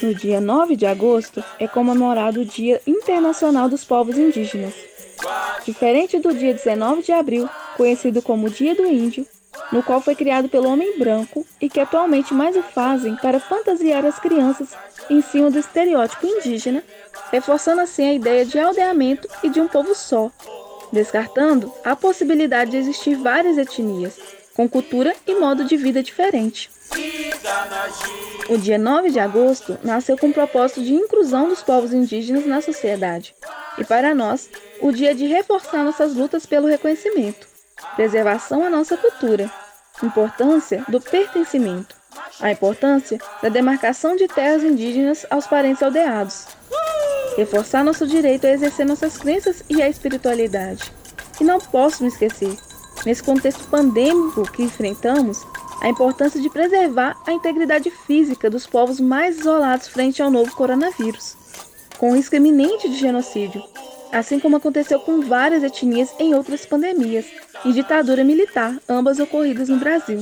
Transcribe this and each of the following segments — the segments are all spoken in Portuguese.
No dia 9 de agosto é comemorado o Dia Internacional dos Povos Indígenas. Diferente do dia 19 de abril, conhecido como Dia do Índio, no qual foi criado pelo homem branco e que atualmente mais o fazem para fantasiar as crianças em cima do estereótipo indígena, reforçando assim a ideia de aldeamento e de um povo só, descartando a possibilidade de existir várias etnias, com cultura e modo de vida diferente. O dia 9 de agosto nasceu com o propósito de inclusão dos povos indígenas na sociedade, e para nós, o dia de reforçar nossas lutas pelo reconhecimento, preservação à nossa cultura, importância do pertencimento, a importância da demarcação de terras indígenas aos parentes aldeados, reforçar nosso direito a exercer nossas crenças e a espiritualidade. E não posso me esquecer, nesse contexto pandêmico que enfrentamos, a importância de preservar a integridade física dos povos mais isolados frente ao novo coronavírus, com risco iminente de genocídio, assim como aconteceu com várias etnias em outras pandemias e ditadura militar, ambas ocorridas no Brasil.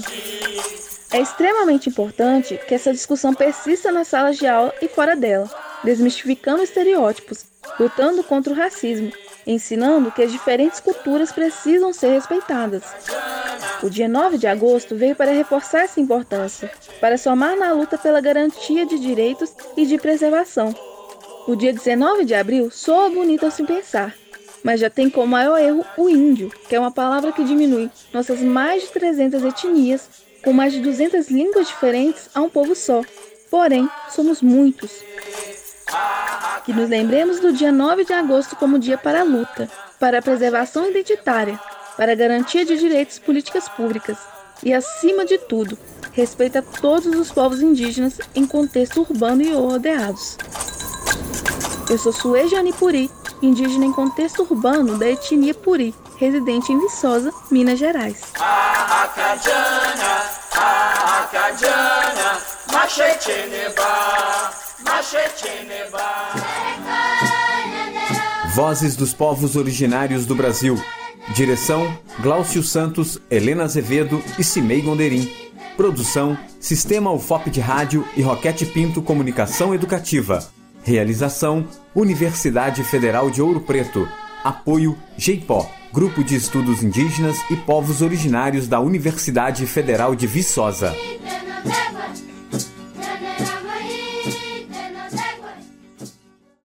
É extremamente importante que essa discussão persista nas salas de aula e fora dela, desmistificando estereótipos, lutando contra o racismo, ensinando que as diferentes culturas precisam ser respeitadas. O dia 9 de agosto veio para reforçar essa importância, para somar na luta pela garantia de direitos e de preservação. O dia 19 de abril soa bonito ao se pensar, mas já tem como maior erro o índio, que é uma palavra que diminui nossas mais de 300 etnias com mais de 200 línguas diferentes a um povo só. Porém, somos muitos. Que nos lembremos do dia 9 de agosto como dia para a luta, para a preservação identitária, para a garantia de direitos políticas públicas e, acima de tudo, respeito a todos os povos indígenas em contexto urbano e rodeados. Eu sou Suejani Puri, indígena em contexto urbano da etnia Puri, residente em Viçosa, Minas Gerais. Vozes dos povos originários do Brasil. Direção: Glaucio Santos, Helena Azevedo e Cimei Gonderim. Produção: Sistema UFOP de Rádio e Roquete Pinto Comunicação Educativa. Realização: Universidade Federal de Ouro Preto. Apoio: GEIPó, Grupo de Estudos Indígenas e Povos Originários da Universidade Federal de Viçosa.